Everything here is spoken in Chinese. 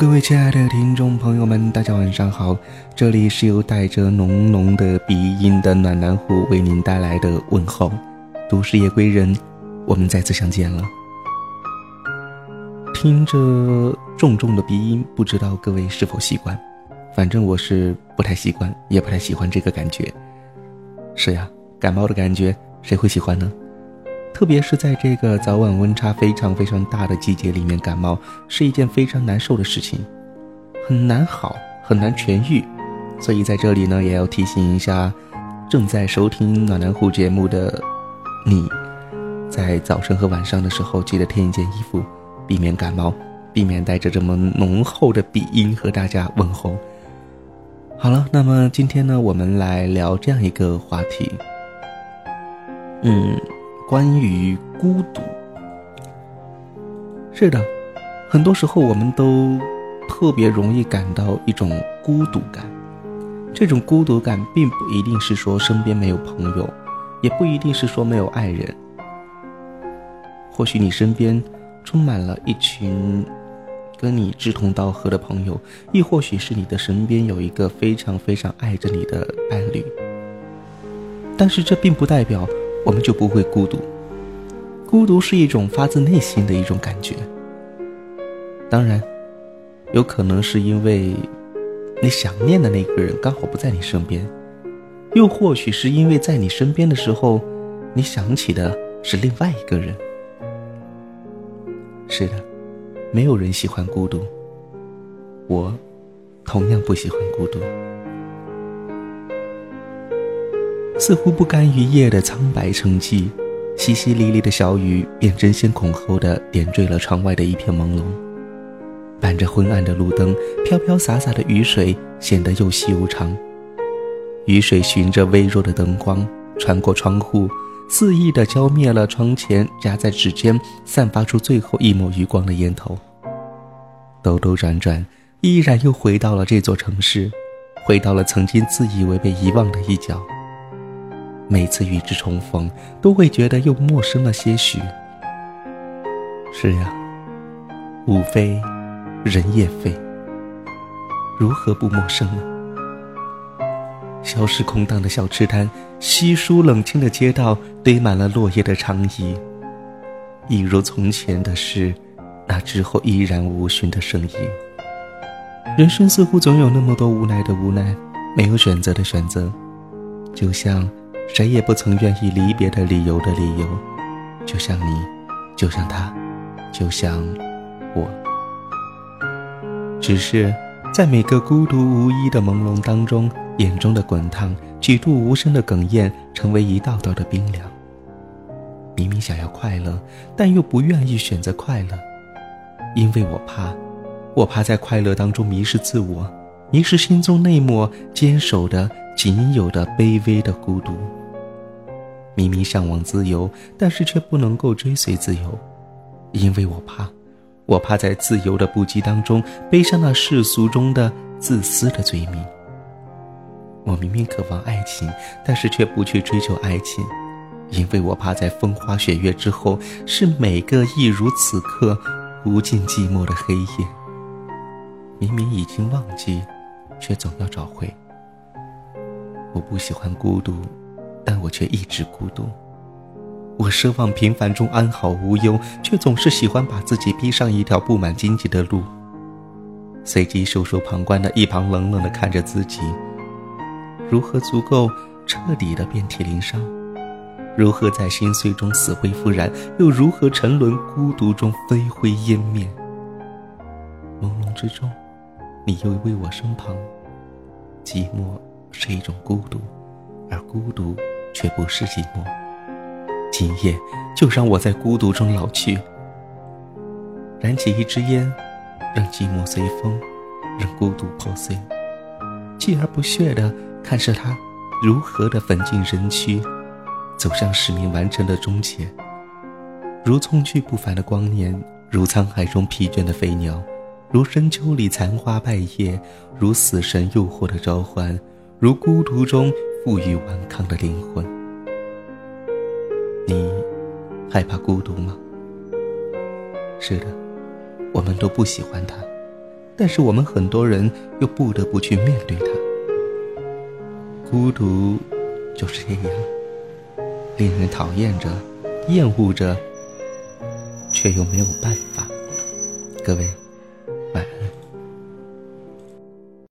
各位亲爱的听众朋友们，大家晚上好！这里是由带着浓浓的鼻音的暖男虎为您带来的问候。都市夜归人，我们再次相见了。听着重重的鼻音，不知道各位是否习惯？反正我是不太习惯，也不太喜欢这个感觉。是呀，感冒的感觉，谁会喜欢呢？特别是在这个早晚温差非常非常大的季节里面，感冒是一件非常难受的事情，很难好，很难痊愈。所以在这里呢，也要提醒一下正在收听暖男虎节目的你，在早晨和晚上的时候，记得添一件衣服，避免感冒，避免带着这么浓厚的鼻音和大家问候。好了，那么今天呢，我们来聊这样一个话题，嗯。关于孤独，是的，很多时候我们都特别容易感到一种孤独感。这种孤独感并不一定是说身边没有朋友，也不一定是说没有爱人。或许你身边充满了一群跟你志同道合的朋友，亦或许是你的身边有一个非常非常爱着你的伴侣。但是这并不代表。我们就不会孤独。孤独是一种发自内心的一种感觉。当然，有可能是因为你想念的那个人刚好不在你身边，又或许是因为在你身边的时候，你想起的是另外一个人。是的，没有人喜欢孤独。我同样不喜欢孤独。似乎不甘于夜的苍白沉寂，淅淅沥沥的小雨便争先恐后的点缀了窗外的一片朦胧。伴着昏暗的路灯，飘飘洒洒的雨水显得又细又长。雨水循着微弱的灯光穿过窗户，肆意的浇灭了窗前夹在指尖散发出最后一抹余光的烟头。兜兜转转，依然又回到了这座城市，回到了曾经自以为被遗忘的一角。每次与之重逢，都会觉得又陌生了些许。是呀，物非人也非，如何不陌生呢？消失空荡的小吃摊，稀疏冷清的街道，堆满了落叶的长椅，一如从前的事，那之后依然无寻的声音。人生似乎总有那么多无奈的无奈，没有选择的选择，就像……谁也不曾愿意离别的理由的理由，就像你，就像他，就像我。只是在每个孤独无依的朦胧当中，眼中的滚烫，几度无声的哽咽，成为一道道的冰凉。明明想要快乐，但又不愿意选择快乐，因为我怕，我怕在快乐当中迷失自我，迷失心中那抹坚守的、仅有的卑微的孤独。明明向往自由，但是却不能够追随自由，因为我怕，我怕在自由的不羁当中背上那世俗中的自私的罪名。我明明渴望爱情，但是却不去追求爱情，因为我怕在风花雪月之后，是每个一如此刻无尽寂寞的黑夜。明明已经忘记，却总要找回。我不喜欢孤独。但我却一直孤独。我奢望平凡中安好无忧，却总是喜欢把自己逼上一条布满荆棘的路。随即袖手旁观的一旁冷冷的看着自己，如何足够彻底的遍体鳞伤？如何在心碎中死灰复燃？又如何沉沦孤独中飞灰烟灭？朦胧之中，你又为我身旁。寂寞是一种孤独，而孤独。却不是寂寞。今夜就让我在孤独中老去，燃起一支烟，让寂寞随风，让孤独破碎，锲而不屑地看着它如何的粉进人躯，走向使命完成的终结。如匆去不凡的光年，如沧海中疲倦的飞鸟，如深秋里残花败叶，如死神诱惑的召唤，如孤独中。负隅顽抗的灵魂，你害怕孤独吗？是的，我们都不喜欢它，但是我们很多人又不得不去面对它。孤独就是这样，令人讨厌着，厌恶着，却又没有办法。各位，晚安。